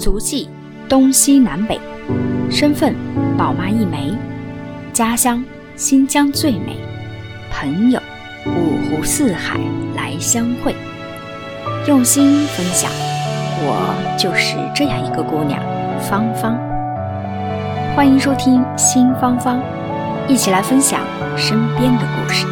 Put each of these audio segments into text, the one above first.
足迹东西南北，身份宝妈一枚，家乡新疆最美，朋友五湖四海来相会，用心分享，我就是这样一个姑娘，芳芳。欢迎收听新芳芳，一起来分享身边的故事。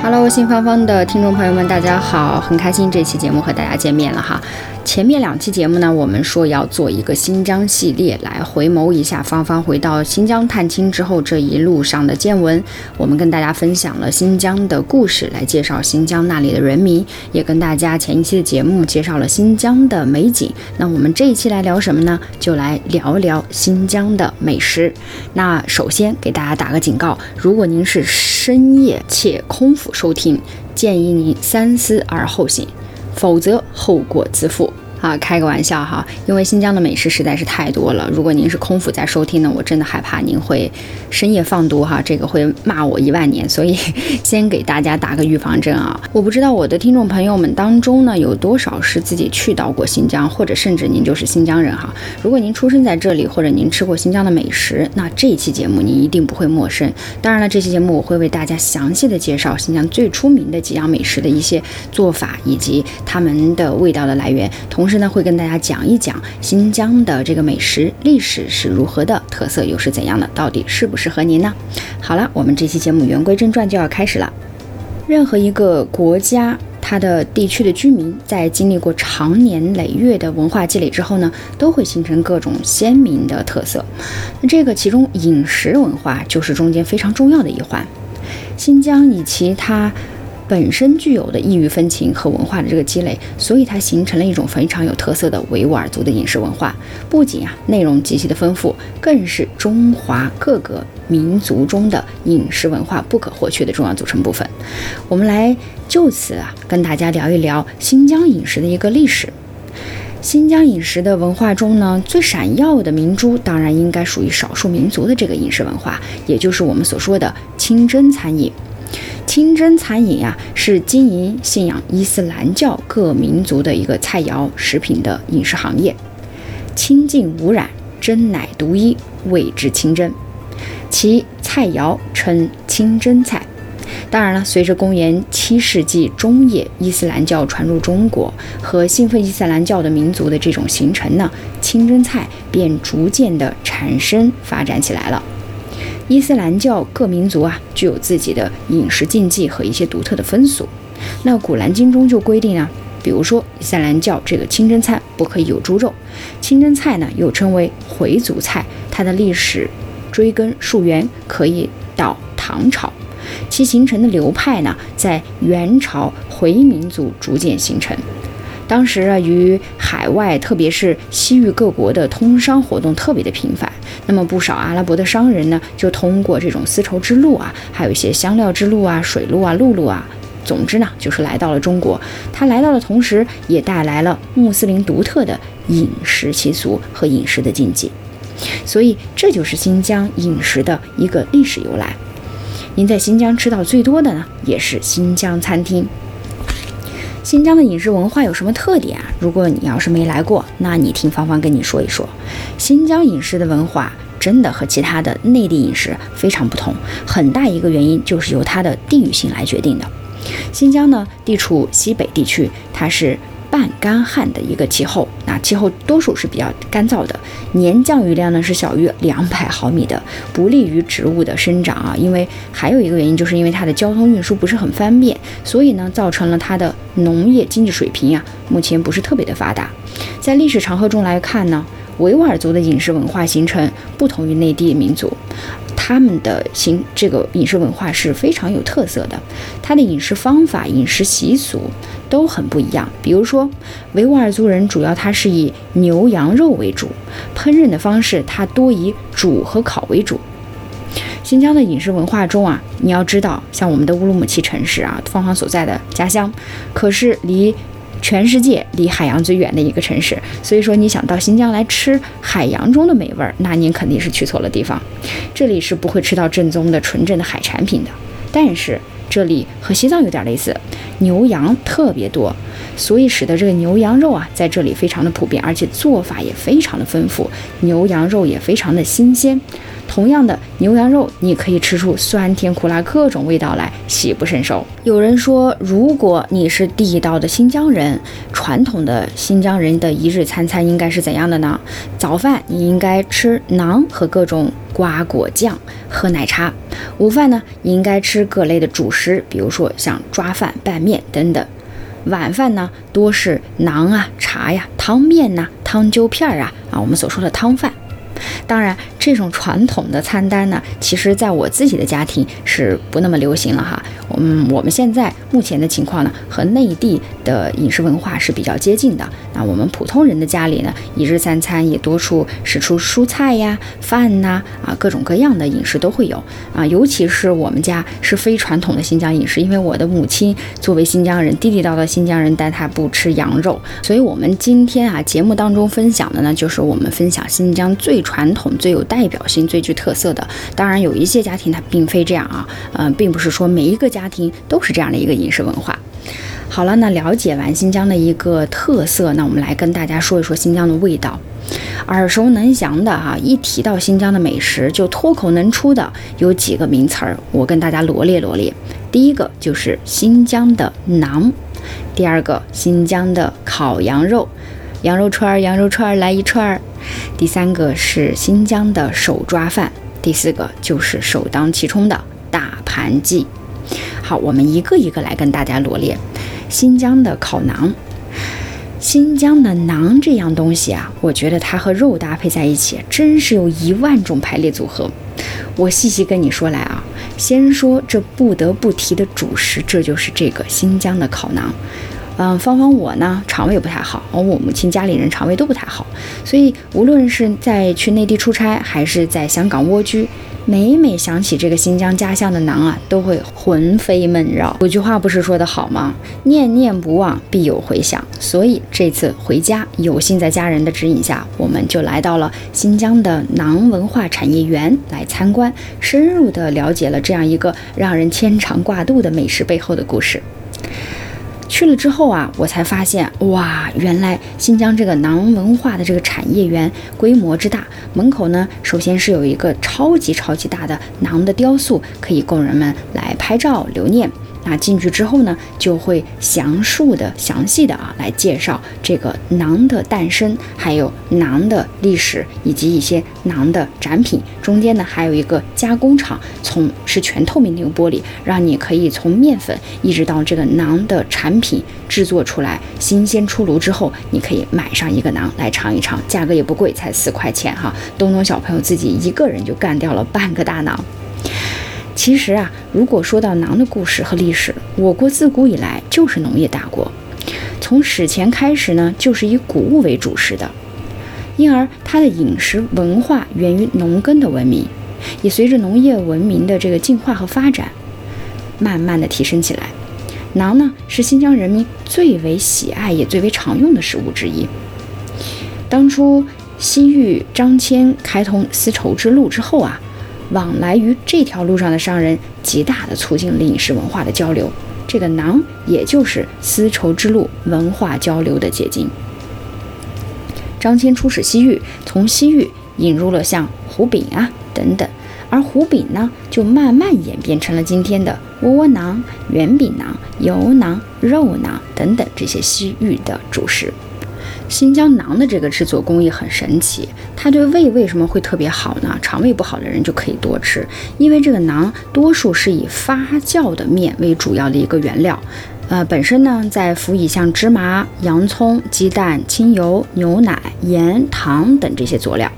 Hello，新芳芳的听众朋友们，大家好，很开心这期节目和大家见面了哈。前面两期节目呢，我们说要做一个新疆系列，来回眸一下芳芳回到新疆探亲之后这一路上的见闻。我们跟大家分享了新疆的故事，来介绍新疆那里的人民，也跟大家前一期的节目介绍了新疆的美景。那我们这一期来聊什么呢？就来聊聊新疆的美食。那首先给大家打个警告，如果您是深夜且空腹收听，建议您三思而后行。否则后果自负。啊！开个玩笑哈，因为新疆的美食实在是太多了。如果您是空腹在收听呢，我真的害怕您会深夜放毒哈，这个会骂我一万年。所以 先给大家打个预防针啊！我不知道我的听众朋友们当中呢，有多少是自己去到过新疆，或者甚至您就是新疆人哈。如果您出生在这里，或者您吃过新疆的美食，那这一期节目您一定不会陌生。当然了，这期节目我会为大家详细的介绍新疆最出名的几样美食的一些做法以及它们的味道的来源，同时呢，会跟大家讲一讲新疆的这个美食历史是如何的，特色又是怎样的，到底适不适合您呢？好了，我们这期节目言归正传就要开始了。任何一个国家，它的地区的居民在经历过长年累月的文化积累之后呢，都会形成各种鲜明的特色。那这个其中饮食文化就是中间非常重要的一环。新疆以其它本身具有的异域风情和文化的这个积累，所以它形成了一种非常有特色的维吾尔族的饮食文化。不仅啊内容极其的丰富，更是中华各个民族中的饮食文化不可或缺的重要组成部分。我们来就此啊跟大家聊一聊新疆饮食的一个历史。新疆饮食的文化中呢，最闪耀的明珠，当然应该属于少数民族的这个饮食文化，也就是我们所说的清真餐饮。清真餐饮呀，是经营信仰伊斯兰教各民族的一个菜肴食品的饮食行业，清净无染，真乃独一，谓之清真。其菜肴称清真菜。当然了，随着公元七世纪中叶伊斯兰教传入中国和信奉伊斯兰教的民族的这种形成呢，清真菜便逐渐的产生发展起来了。伊斯兰教各民族啊，具有自己的饮食禁忌和一些独特的风俗。那《古兰经》中就规定啊，比如说伊斯兰教这个清真餐不可以有猪肉。清真菜呢，又称为回族菜，它的历史追根溯源可以到唐朝。其形成的流派呢，在元朝回民族逐渐形成。当时啊，与海外，特别是西域各国的通商活动特别的频繁。那么不少阿拉伯的商人呢，就通过这种丝绸之路啊，还有一些香料之路啊、水路啊、陆路啊，总之呢，就是来到了中国。他来到的同时，也带来了穆斯林独特的饮食习俗和饮食的禁忌。所以，这就是新疆饮食的一个历史由来。您在新疆吃到最多的呢，也是新疆餐厅。新疆的饮食文化有什么特点啊？如果你要是没来过，那你听芳芳跟你说一说。新疆饮食的文化真的和其他的内地饮食非常不同，很大一个原因就是由它的地域性来决定的。新疆呢，地处西北地区，它是半干旱的一个气候，那气候多数是比较干燥的，年降雨量呢是小于两百毫米的，不利于植物的生长啊。因为还有一个原因，就是因为它的交通运输不是很方便，所以呢，造成了它的农业经济水平呀，目前不是特别的发达。在历史长河中来看呢，维吾尔族的饮食文化形成不同于内地民族。他们的行这个饮食文化是非常有特色的，它的饮食方法、饮食习俗都很不一样。比如说，维吾尔族人主要它是以牛羊肉为主，烹饪的方式它多以煮和烤为主。新疆的饮食文化中啊，你要知道，像我们的乌鲁木齐城市啊，芳芳所在的家乡，可是离。全世界离海洋最远的一个城市，所以说你想到新疆来吃海洋中的美味儿，那您肯定是去错了地方。这里是不会吃到正宗的纯正的海产品的，但是这里和西藏有点类似，牛羊特别多。所以使得这个牛羊肉啊在这里非常的普遍，而且做法也非常的丰富，牛羊肉也非常的新鲜。同样的牛羊肉，你可以吃出酸甜苦辣各种味道来，喜不胜收。有人说，如果你是地道的新疆人，传统的新疆人的一日三餐应该是怎样的呢？早饭你应该吃馕和各种瓜果酱，喝奶茶；午饭呢，你应该吃各类的主食，比如说像抓饭、拌面等等；晚饭呢，多是馕啊、茶呀、汤面呐、汤揪片儿啊啊，我们所说的汤饭。当然，这种传统的餐单呢，其实在我自己的家庭是不那么流行了哈。嗯，我们现在目前的情况呢，和内地的饮食文化是比较接近的。那我们普通人的家里呢，一日三餐也多出，使出蔬菜呀、饭呐，啊，各种各样的饮食都会有啊。尤其是我们家是非传统的新疆饮食，因为我的母亲作为新疆人，地地道道新疆人，但她不吃羊肉，所以我们今天啊节目当中分享的呢，就是我们分享新疆最传统、最有代代表性、最具特色的。当然，有一些家庭它并非这样啊，嗯，并不是说每一个家庭都是这样的一个饮食文化。好了，那了解完新疆的一个特色，那我们来跟大家说一说新疆的味道。耳熟能详的哈，一提到新疆的美食，就脱口能出的有几个名词儿，我跟大家罗列罗列。第一个就是新疆的馕，第二个新疆的烤羊肉，羊肉串儿，羊肉串儿来一串儿。第三个是新疆的手抓饭，第四个就是首当其冲的大盘鸡。好，我们一个一个来跟大家罗列。新疆的烤馕，新疆的馕这样东西啊，我觉得它和肉搭配在一起，真是有一万种排列组合。我细细跟你说来啊，先说这不得不提的主食，这就是这个新疆的烤馕。嗯，芳芳我呢肠胃不太好，而我母亲家里人肠胃都不太好，所以无论是在去内地出差，还是在香港蜗居。每每想起这个新疆家乡的馕啊，都会魂飞梦绕。有句话不是说的好吗？念念不忘，必有回响。所以这次回家，有幸在家人的指引下，我们就来到了新疆的馕文化产业园来参观，深入的了解了这样一个让人牵肠挂肚的美食背后的故事。去了之后啊，我才发现哇，原来新疆这个馕文化的这个产业园规模之大。门口呢，首先是有一个超级超级大的馕的雕塑，可以供人们来拍照留念。那进去之后呢，就会详述的、详细的啊来介绍这个馕的诞生，还有馕的历史，以及一些馕的展品。中间呢，还有一个加工厂，从是全透明的一个玻璃，让你可以从面粉一直到这个馕的产品制作出来，新鲜出炉之后，你可以买上一个馕来尝一尝，价格也不贵，才四块钱哈。东东小朋友自己一个人就干掉了半个大馕。其实啊，如果说到馕的故事和历史，我国自古以来就是农业大国，从史前开始呢，就是以谷物为主食的，因而它的饮食文化源于农耕的文明，也随着农业文明的这个进化和发展，慢慢的提升起来。馕呢，是新疆人民最为喜爱也最为常用的食物之一。当初西域张骞开通丝绸之路之后啊。往来于这条路上的商人，极大的促进了饮食文化的交流。这个馕，也就是丝绸之路文化交流的结晶。张骞出使西域，从西域引入了像胡饼啊等等，而胡饼呢，就慢慢演变成了今天的窝窝囊、圆饼馕、油馕、肉馕等等这些西域的主食。新疆馕的这个制作工艺很神奇，它对胃为什么会特别好呢？肠胃不好的人就可以多吃，因为这个馕多数是以发酵的面为主要的一个原料，呃，本身呢再辅以像芝麻、洋葱、鸡蛋、清油、牛奶、盐、糖等这些佐料。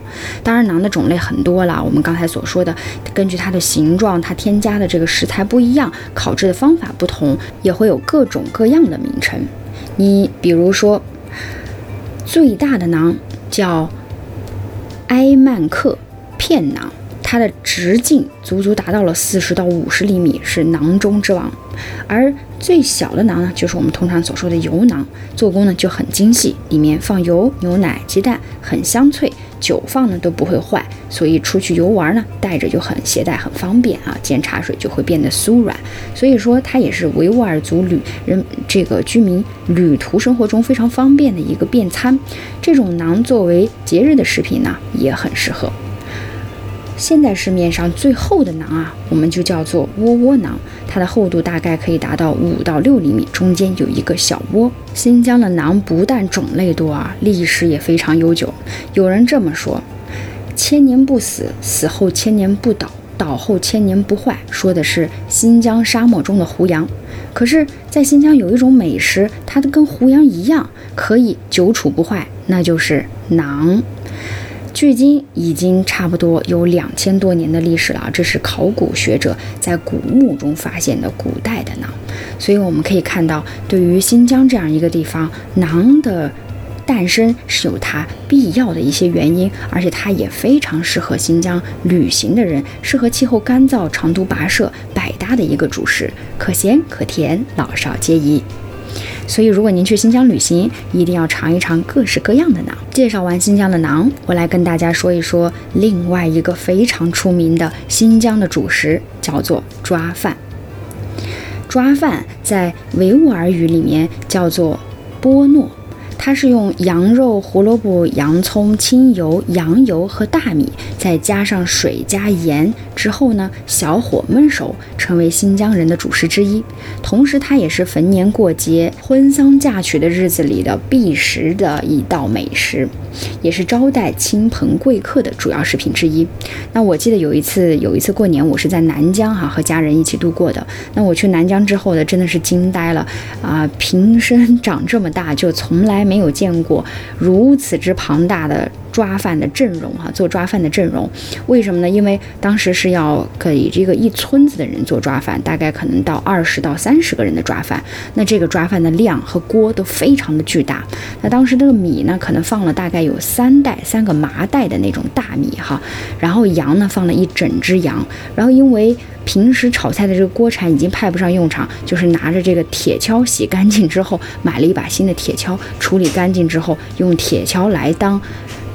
当然，馕的种类很多了，我们刚才所说的，根据它的形状，它添加的这个食材不一样，烤制的方法不同，也会有各种各样的名称。你比如说。最大的囊叫埃曼克片囊，它的直径足足达到了四十到五十厘米，是囊中之王。而最小的囊呢，就是我们通常所说的油囊，做工呢就很精细，里面放油、牛奶、鸡蛋，很香脆，久放呢都不会坏，所以出去游玩呢带着就很携带很方便啊，煎茶水就会变得酥软。所以说它也是维吾尔族旅人这个居民旅途生活中非常方便的一个便餐。这种馕作为节日的食品呢也很适合。现在市面上最厚的馕啊，我们就叫做窝窝馕，它的厚度大概可以达到五到六厘米，中间有一个小窝。新疆的馕不但种类多啊，历史也非常悠久。有人这么说：千年不死，死后千年不倒，倒后千年不坏，说的是新疆沙漠中的胡杨。可是，在新疆有一种美食，它跟胡杨一样，可以久处不坏，那就是馕。距今已经差不多有两千多年的历史了，这是考古学者在古墓中发现的古代的馕，所以我们可以看到，对于新疆这样一个地方，馕的诞生是有它必要的一些原因，而且它也非常适合新疆旅行的人，适合气候干燥、长途跋涉、百搭的一个主食，可咸可甜，老少皆宜。所以，如果您去新疆旅行，一定要尝一尝各式各样的馕。介绍完新疆的馕，我来跟大家说一说另外一个非常出名的新疆的主食，叫做抓饭。抓饭在维吾尔语里面叫做波诺。它是用羊肉、胡萝卜、洋葱、清油、羊油和大米，再加上水加盐之后呢，小火焖熟，成为新疆人的主食之一。同时，它也是逢年过节、婚丧嫁娶的日子里的必食的一道美食，也是招待亲朋贵客的主要食品之一。那我记得有一次，有一次过年，我是在南疆哈和家人一起度过的。那我去南疆之后呢，真的是惊呆了啊！平生长这么大，就从来。没有见过如此之庞大的抓饭的阵容哈，做抓饭的阵容，为什么呢？因为当时是要给这个一村子的人做抓饭，大概可能到二十到三十个人的抓饭，那这个抓饭的量和锅都非常的巨大。那当时这个米呢，可能放了大概有三袋三个麻袋的那种大米哈，然后羊呢放了一整只羊，然后因为。平时炒菜的这个锅铲已经派不上用场，就是拿着这个铁锹洗干净之后，买了一把新的铁锹，处理干净之后，用铁锹来当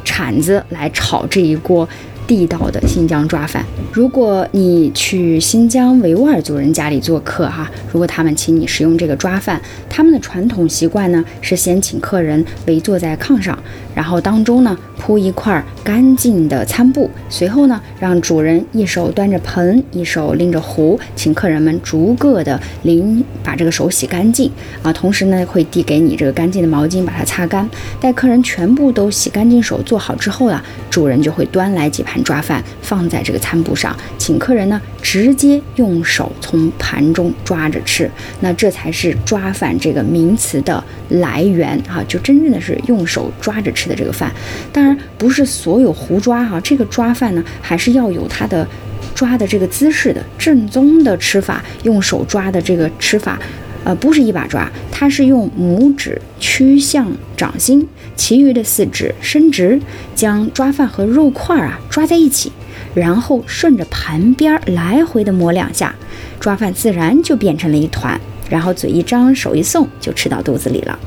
铲子来炒这一锅。地道的新疆抓饭。如果你去新疆维吾尔族人家里做客，哈，如果他们请你食用这个抓饭，他们的传统习惯呢是先请客人围坐在炕上，然后当中呢铺一块干净的餐布，随后呢让主人一手端着盆，一手拎着壶，请客人们逐个的淋把这个手洗干净啊，同时呢会递给你这个干净的毛巾把它擦干。待客人全部都洗干净手做好之后啊，主人就会端来几盘。抓饭放在这个餐布上，请客人呢直接用手从盘中抓着吃，那这才是抓饭这个名词的来源哈，就真正的是用手抓着吃的这个饭。当然不是所有胡抓哈，这个抓饭呢还是要有它的抓的这个姿势的，正宗的吃法，用手抓的这个吃法。呃，不是一把抓，它是用拇指曲向掌心，其余的四指伸直，将抓饭和肉块啊抓在一起，然后顺着盘边来回的磨两下，抓饭自然就变成了一团。然后嘴一张，手一送，就吃到肚子里了。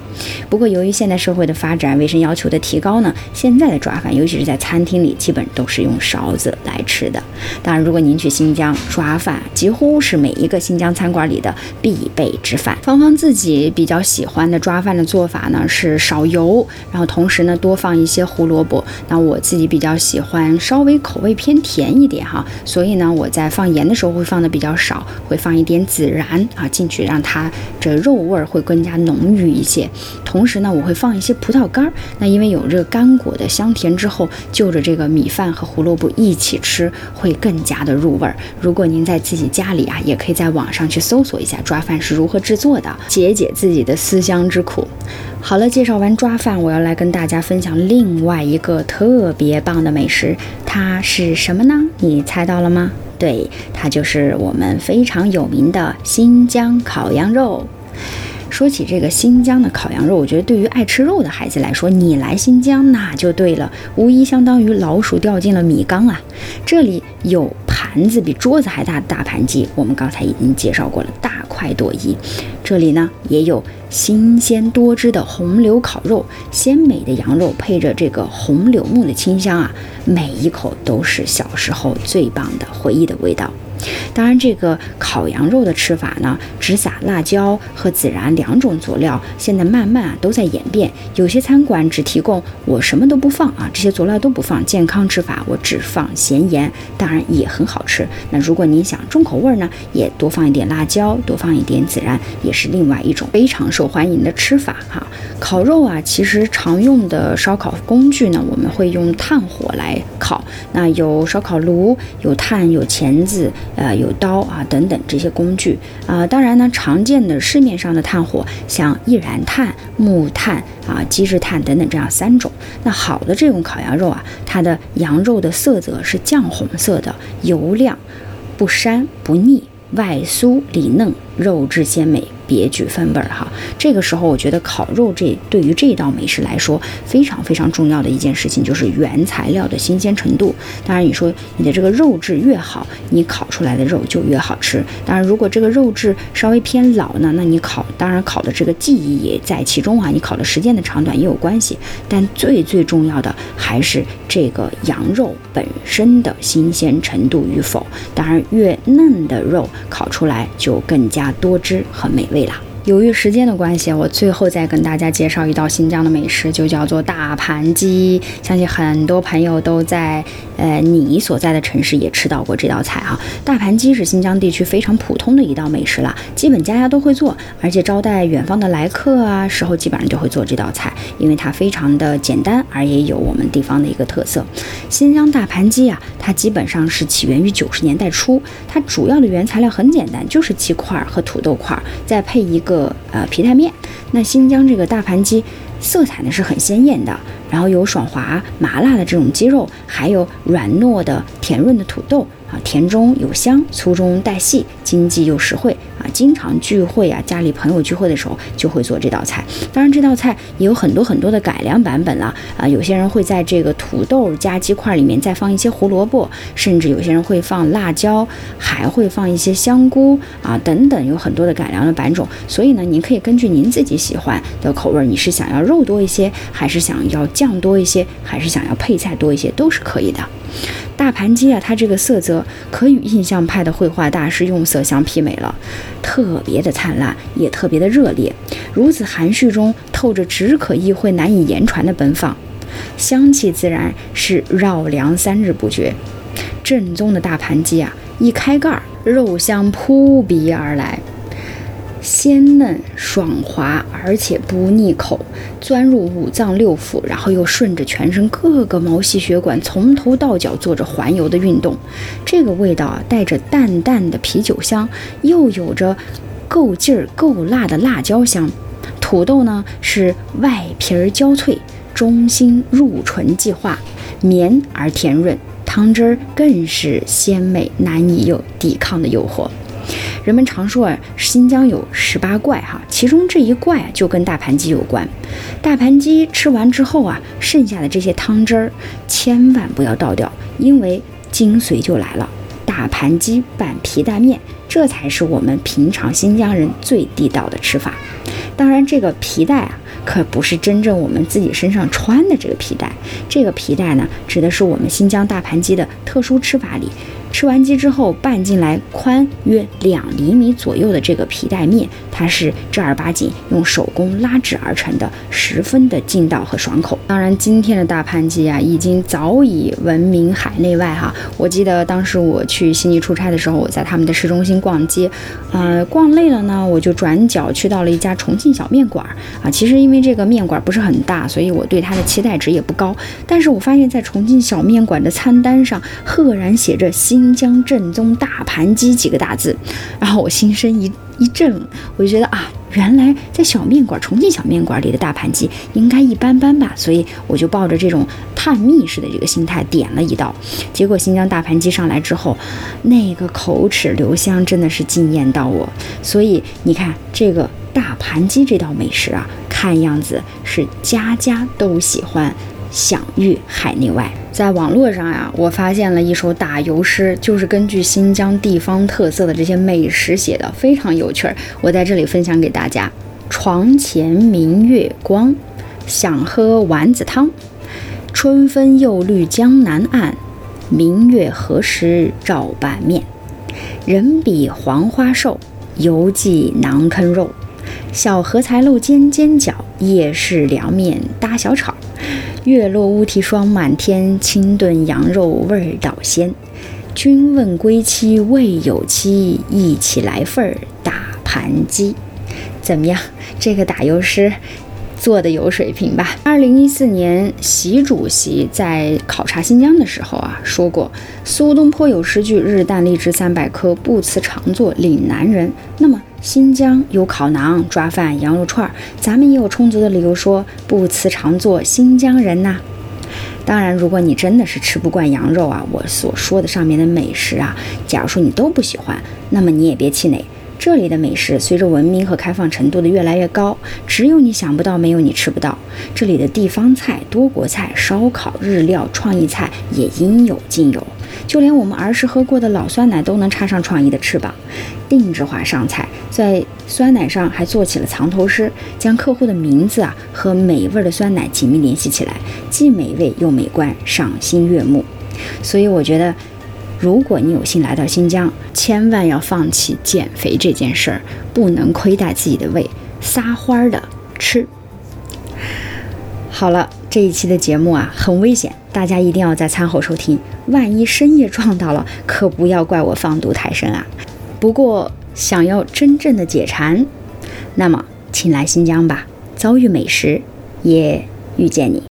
不过，由于现代社会的发展，卫生要求的提高呢，现在的抓饭，尤其是在餐厅里，基本都是用勺子来吃的。当然，如果您去新疆，抓饭几乎是每一个新疆餐馆里的必备之饭。芳芳自己比较喜欢的抓饭的做法呢，是少油，然后同时呢多放一些胡萝卜。那我自己比较喜欢稍微口味偏甜一点哈，所以呢我在放盐的时候会放的比较少，会放一点孜然啊进去，让它。它这肉味儿会更加浓郁一些，同时呢，我会放一些葡萄干儿。那因为有这个干果的香甜之后，就着这个米饭和胡萝卜一起吃，会更加的入味儿。如果您在自己家里啊，也可以在网上去搜索一下抓饭是如何制作的，解解自己的思乡之苦。好了，介绍完抓饭，我要来跟大家分享另外一个特别棒的美食，它是什么呢？你猜到了吗？对，它就是我们非常有名的新疆烤羊肉。说起这个新疆的烤羊肉，我觉得对于爱吃肉的孩子来说，你来新疆那就对了，无疑相当于老鼠掉进了米缸啊！这里有盘子比桌子还大的大盘鸡，我们刚才已经介绍过了，大快朵颐。这里呢也有新鲜多汁的红柳烤肉，鲜美的羊肉配着这个红柳木的清香啊，每一口都是小时候最棒的回忆的味道。当然，这个烤羊肉的吃法呢，只撒辣椒和孜然两种佐料，现在慢慢啊都在演变。有些餐馆只提供我什么都不放啊，这些佐料都不放，健康吃法我只放咸盐，当然也很好吃。那如果你想重口味呢，也多放一点辣椒，多放一点孜然，也是另外一种非常受欢迎的吃法哈。烤肉啊，其实常用的烧烤工具呢，我们会用炭火来烤，那有烧烤炉，有炭，有钳子。呃，有刀啊等等这些工具啊，当然呢，常见的市面上的炭火，像易燃炭、木炭啊、机制炭等等这样三种。那好的这种烤羊肉啊，它的羊肉的色泽是酱红色的，油亮，不膻不腻，外酥里嫩，肉质鲜美。别具风味儿哈，这个时候我觉得烤肉这对于这道美食来说非常非常重要的一件事情就是原材料的新鲜程度。当然你说你的这个肉质越好，你烤出来的肉就越好吃。当然如果这个肉质稍微偏老呢，那你烤当然烤的这个技艺也在其中啊，你烤的时间的长短也有关系。但最最重要的还是这个羊肉本身的新鲜程度与否。当然越嫩的肉烤出来就更加多汁和美。了。由于时间的关系，我最后再跟大家介绍一道新疆的美食，就叫做大盘鸡。相信很多朋友都在呃你所在的城市也吃到过这道菜啊。大盘鸡是新疆地区非常普通的一道美食了，基本家家都会做，而且招待远方的来客啊时候基本上就会做这道菜，因为它非常的简单，而也有我们地方的一个特色。新疆大盘鸡啊，它基本上是起源于九十年代初，它主要的原材料很简单，就是鸡块和土豆块，再配一个。个呃皮带面，那新疆这个大盘鸡色彩呢是很鲜艳的，然后有爽滑麻辣的这种鸡肉，还有软糯的甜润的土豆啊。甜中有香，粗中带细，经济又实惠经常聚会啊，家里朋友聚会的时候就会做这道菜。当然，这道菜也有很多很多的改良版本了啊！有些人会在这个土豆加鸡块里面再放一些胡萝卜，甚至有些人会放辣椒，还会放一些香菇啊等等，有很多的改良的版种。所以呢，您可以根据您自己喜欢的口味，你是想要肉多一些，还是想要酱多一些，还是想要配菜多一些，都是可以的。大盘鸡啊，它这个色泽可与印象派的绘画大师用色相媲美了，特别的灿烂，也特别的热烈。如此含蓄中透着只可意会难以言传的奔放，香气自然是绕梁三日不绝。正宗的大盘鸡啊，一开盖，肉香扑鼻而来。鲜嫩爽滑，而且不腻口，钻入五脏六腑，然后又顺着全身各个毛细血管，从头到脚做着环游的运动。这个味道啊，带着淡淡的啤酒香，又有着够劲儿、够辣的辣椒香。土豆呢是外皮儿焦脆，中心入唇即化，绵而甜润，汤汁儿更是鲜美，难以有抵抗的诱惑。人们常说啊，新疆有十八怪哈，其中这一怪就跟大盘鸡有关。大盘鸡吃完之后啊，剩下的这些汤汁儿千万不要倒掉，因为精髓就来了。大盘鸡拌皮带面，这才是我们平常新疆人最地道的吃法。当然，这个皮带啊，可不是真正我们自己身上穿的这个皮带，这个皮带呢，指的是我们新疆大盘鸡的特殊吃法里。吃完鸡之后拌进来宽约两厘米左右的这个皮带面，它是正儿八经用手工拉制而成的，十分的劲道和爽口。当然，今天的大盘鸡啊，已经早已闻名海内外哈。我记得当时我去悉尼出差的时候，我在他们的市中心逛街，呃，逛累了呢，我就转角去到了一家重庆小面馆啊。其实因为这个面馆不是很大，所以我对它的期待值也不高。但是我发现，在重庆小面馆的餐单上，赫然写着新。新疆正宗大盘鸡几个大字，然后我心生一一震，我就觉得啊，原来在小面馆、重庆小面馆里的大盘鸡应该一般般吧，所以我就抱着这种探秘式的这个心态点了一道。结果新疆大盘鸡上来之后，那个口齿留香真的是惊艳到我。所以你看这个大盘鸡这道美食啊，看样子是家家都喜欢。享誉海内外。在网络上呀，我发现了一首打油诗，就是根据新疆地方特色的这些美食写的，非常有趣儿。我在这里分享给大家：床前明月光，想喝丸子汤。春分又绿江南岸，明月何时照半面？人比黄花瘦，犹记馕坑肉。小荷才露尖尖角，夜市凉面搭小炒。月落乌啼霜满天，清炖羊肉味道鲜。君问归期未有期，一起来份儿大盘鸡。怎么样？这个打油诗做的有水平吧？二零一四年，习主席在考察新疆的时候啊，说过苏东坡有诗句“日啖荔枝三百颗，不辞长作岭南人”。那么新疆有烤馕、抓饭、羊肉串，咱们也有充足的理由说不辞常作新疆人呐。当然，如果你真的是吃不惯羊肉啊，我所说的上面的美食啊，假如说你都不喜欢，那么你也别气馁。这里的美食随着文明和开放程度的越来越高，只有你想不到，没有你吃不到。这里的地方菜、多国菜、烧烤、日料、创意菜也应有尽有。就连我们儿时喝过的老酸奶都能插上创意的翅膀，定制化上菜，在酸奶上还做起了藏头诗，将客户的名字啊和美味的酸奶紧密联系起来，既美味又美观，赏心悦目。所以我觉得，如果你有幸来到新疆，千万要放弃减肥这件事儿，不能亏待自己的胃，撒欢儿的吃。好了，这一期的节目啊很危险，大家一定要在餐后收听，万一深夜撞到了，可不要怪我放毒太深啊。不过想要真正的解馋，那么请来新疆吧，遭遇美食，也遇见你。